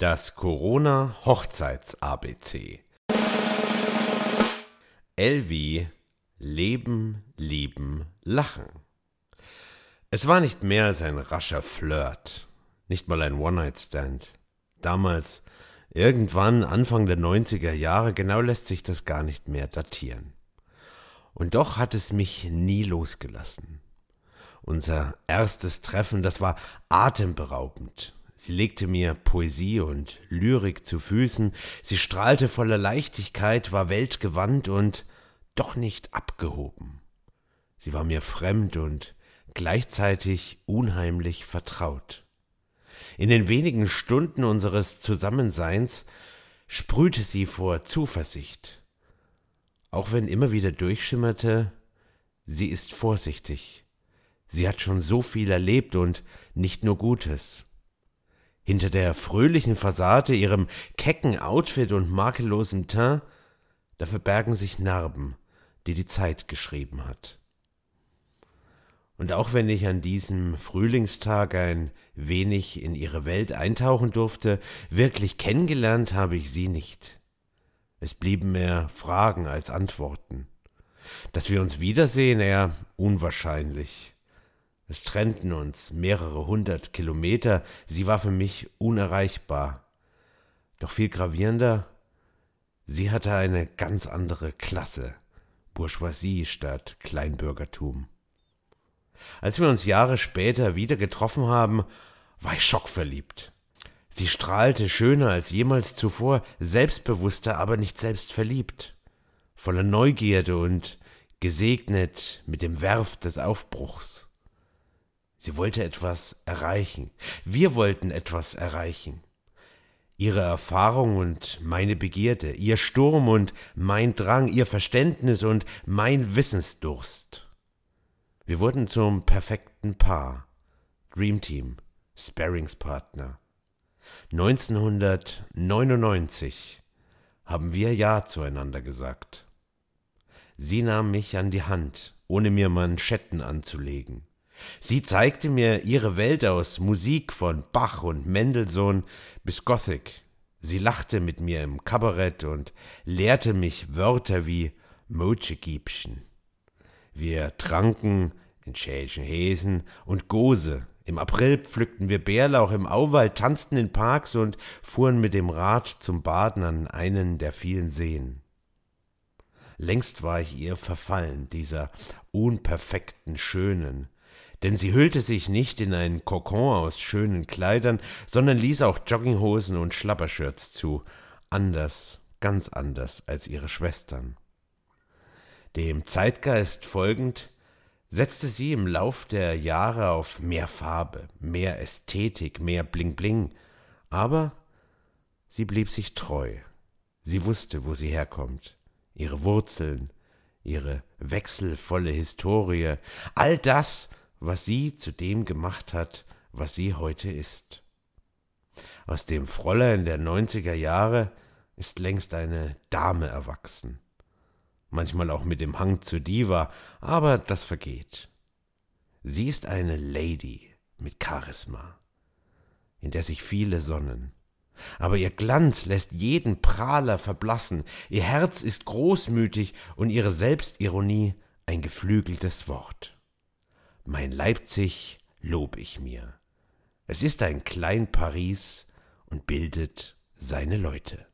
Das Corona Hochzeits ABC. Elvi Leben, Lieben, Lachen. Es war nicht mehr als ein rascher Flirt, nicht mal ein One-Night-Stand. Damals, irgendwann Anfang der 90er Jahre, genau lässt sich das gar nicht mehr datieren. Und doch hat es mich nie losgelassen. Unser erstes Treffen, das war atemberaubend. Sie legte mir Poesie und Lyrik zu Füßen, sie strahlte voller Leichtigkeit, war weltgewandt und doch nicht abgehoben. Sie war mir fremd und gleichzeitig unheimlich vertraut. In den wenigen Stunden unseres Zusammenseins sprühte sie vor Zuversicht, auch wenn immer wieder durchschimmerte, sie ist vorsichtig, sie hat schon so viel erlebt und nicht nur Gutes. Hinter der fröhlichen Fassade, ihrem kecken Outfit und makellosem Teint, da verbergen sich Narben, die die Zeit geschrieben hat. Und auch wenn ich an diesem Frühlingstag ein wenig in ihre Welt eintauchen durfte, wirklich kennengelernt habe ich sie nicht. Es blieben mehr Fragen als Antworten. Dass wir uns wiedersehen, eher unwahrscheinlich. Es trennten uns mehrere hundert Kilometer, sie war für mich unerreichbar. Doch viel gravierender, sie hatte eine ganz andere Klasse, Bourgeoisie statt Kleinbürgertum. Als wir uns Jahre später wieder getroffen haben, war ich schockverliebt. Sie strahlte schöner als jemals zuvor, selbstbewusster, aber nicht selbstverliebt, voller Neugierde und gesegnet mit dem Werf des Aufbruchs. Sie wollte etwas erreichen. Wir wollten etwas erreichen. Ihre Erfahrung und meine Begierde, ihr Sturm und mein Drang, ihr Verständnis und mein Wissensdurst. Wir wurden zum perfekten Paar. Dreamteam, Sparringspartner. 1999 haben wir Ja zueinander gesagt. Sie nahm mich an die Hand, ohne mir Manschetten anzulegen. Sie zeigte mir ihre Welt aus Musik von Bach und Mendelssohn bis Gothic. Sie lachte mit mir im Kabarett und lehrte mich Wörter wie Mochegiebchen. Wir tranken in schälchen Häsen und Gose. Im April pflückten wir Bärlauch im Auwald, tanzten in Parks und fuhren mit dem Rad zum Baden an einen der vielen Seen. Längst war ich ihr verfallen, dieser unperfekten, schönen, denn sie hüllte sich nicht in einen Kokon aus schönen Kleidern, sondern ließ auch Jogginghosen und Schlappershirts zu, anders, ganz anders als ihre Schwestern. Dem Zeitgeist folgend setzte sie im Lauf der Jahre auf mehr Farbe, mehr Ästhetik, mehr Bling Bling, aber sie blieb sich treu. Sie wusste, wo sie herkommt, ihre Wurzeln, ihre wechselvolle Historie, all das, was sie zu dem gemacht hat, was sie heute ist. Aus dem Fräulein der neunziger Jahre ist längst eine Dame erwachsen. Manchmal auch mit dem Hang zur Diva, aber das vergeht. Sie ist eine Lady mit Charisma, in der sich viele sonnen. Aber ihr Glanz lässt jeden Prahler verblassen, ihr Herz ist großmütig und ihre Selbstironie ein geflügeltes Wort. Mein Leipzig lob ich mir. Es ist ein Klein Paris und bildet seine Leute.